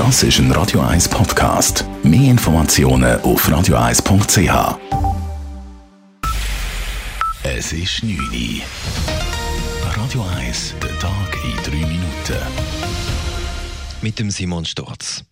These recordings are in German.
Das ist ein Radio 1 Podcast. Mehr Informationen auf radio1.ch. Es ist 9 Uhr. Radio 1, der Tag in 3 Minuten. Mit dem Simon Sturz.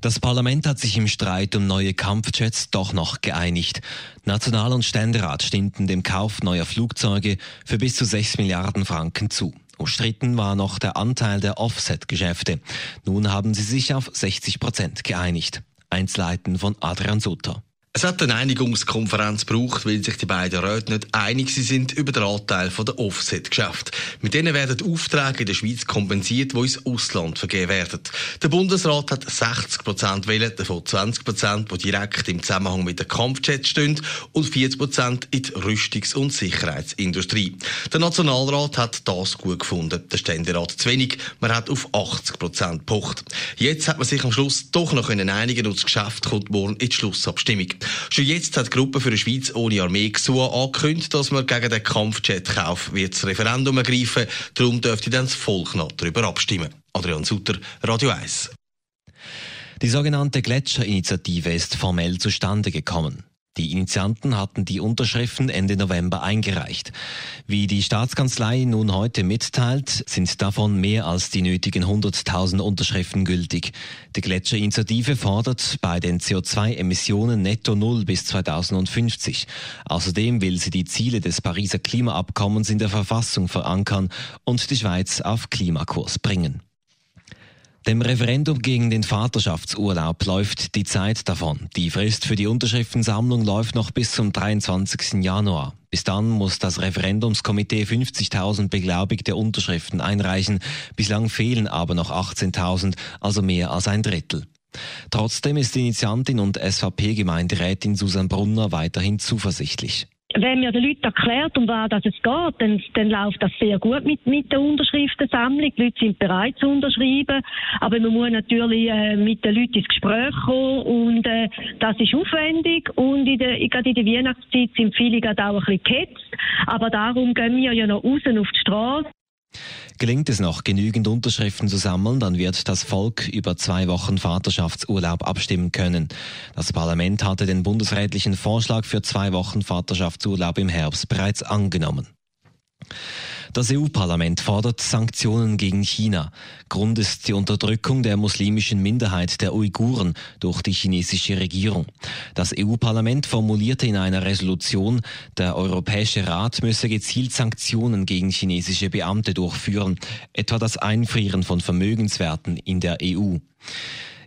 Das Parlament hat sich im Streit um neue Kampfjets doch noch geeinigt. National- und Ständerat stimmten dem Kauf neuer Flugzeuge für bis zu 6 Milliarden Franken zu. Umstritten war noch der Anteil der Offset-Geschäfte. Nun haben sie sich auf 60 Prozent geeinigt. Einzelheiten von Adrian Sutter. Es hat eine Einigungskonferenz gebraucht, weil sich die beiden Räte nicht einig sind über den Anteil der Offset-Geschäfte. Mit denen werden Aufträge in der Schweiz kompensiert, die ins Ausland vergeben werden. Der Bundesrat hat 60 Prozent wählen, davon 20 Prozent, die direkt im Zusammenhang mit den Kampfjets stehen und 40 Prozent in die Rüstungs- und Sicherheitsindustrie. Der Nationalrat hat das gut gefunden, der Ständerat zu wenig. Man hat auf 80 Prozent gepocht. Jetzt hat man sich am Schluss doch noch einigen und das Geschäft kommt morgen in die Schlussabstimmung. Schon jetzt hat die Gruppe für die Schweiz ohne Armee GSUA angekündigt, dass man gegen den Kampfjetkauf wird das Referendum ergreifen. Darum dürfte dann das Volk noch darüber abstimmen. Adrian Sutter, Radio 1. Die sogenannte Gletscherinitiative ist formell zustande gekommen. Die Initianten hatten die Unterschriften Ende November eingereicht. Wie die Staatskanzlei nun heute mitteilt, sind davon mehr als die nötigen 100.000 Unterschriften gültig. Die Gletscherinitiative fordert bei den CO2-Emissionen netto null bis 2050. Außerdem will sie die Ziele des Pariser Klimaabkommens in der Verfassung verankern und die Schweiz auf Klimakurs bringen. Dem Referendum gegen den Vaterschaftsurlaub läuft die Zeit davon. Die Frist für die Unterschriftensammlung läuft noch bis zum 23. Januar. Bis dann muss das Referendumskomitee 50.000 beglaubigte Unterschriften einreichen. Bislang fehlen aber noch 18.000, also mehr als ein Drittel. Trotzdem ist Initiantin und SVP-Gemeinderätin Susan Brunner weiterhin zuversichtlich wenn mir den Leuten erklärt, um was es geht, dann, dann läuft das sehr gut mit, mit der Unterschriftensammlung. Die Leute sind bereit zu unterschreiben. Aber man muss natürlich äh, mit den Leuten ins Gespräch kommen und äh, das ist aufwendig. Und in der, gerade in der Weihnachtszeit sind viele gerade auch ein bisschen gehetzt. Aber darum gehen wir ja noch raus auf die Straße. Gelingt es noch, genügend Unterschriften zu sammeln, dann wird das Volk über zwei Wochen Vaterschaftsurlaub abstimmen können. Das Parlament hatte den bundesrätlichen Vorschlag für zwei Wochen Vaterschaftsurlaub im Herbst bereits angenommen. Das EU-Parlament fordert Sanktionen gegen China. Grund ist die Unterdrückung der muslimischen Minderheit der Uiguren durch die chinesische Regierung. Das EU-Parlament formulierte in einer Resolution, der Europäische Rat müsse gezielt Sanktionen gegen chinesische Beamte durchführen, etwa das Einfrieren von Vermögenswerten in der EU.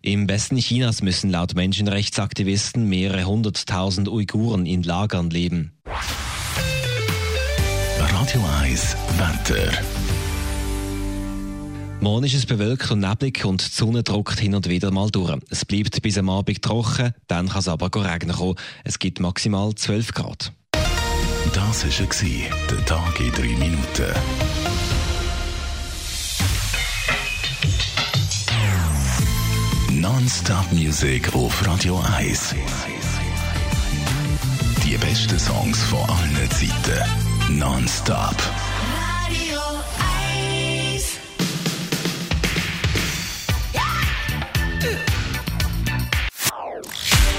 Im Westen Chinas müssen laut Menschenrechtsaktivisten mehrere hunderttausend Uiguren in Lagern leben. Radio 1 Wetter. Morgen ist es bewölkt und neblig und die Sonne drückt hin und wieder mal durch. Es bleibt bis am Abend trocken, dann kann es aber regnen kommen. Es gibt maximal 12 Grad. Das war der Tag in drei Minuten. Non-Stop Music auf Radio 1. Die besten Songs von allen Zeiten nonstop.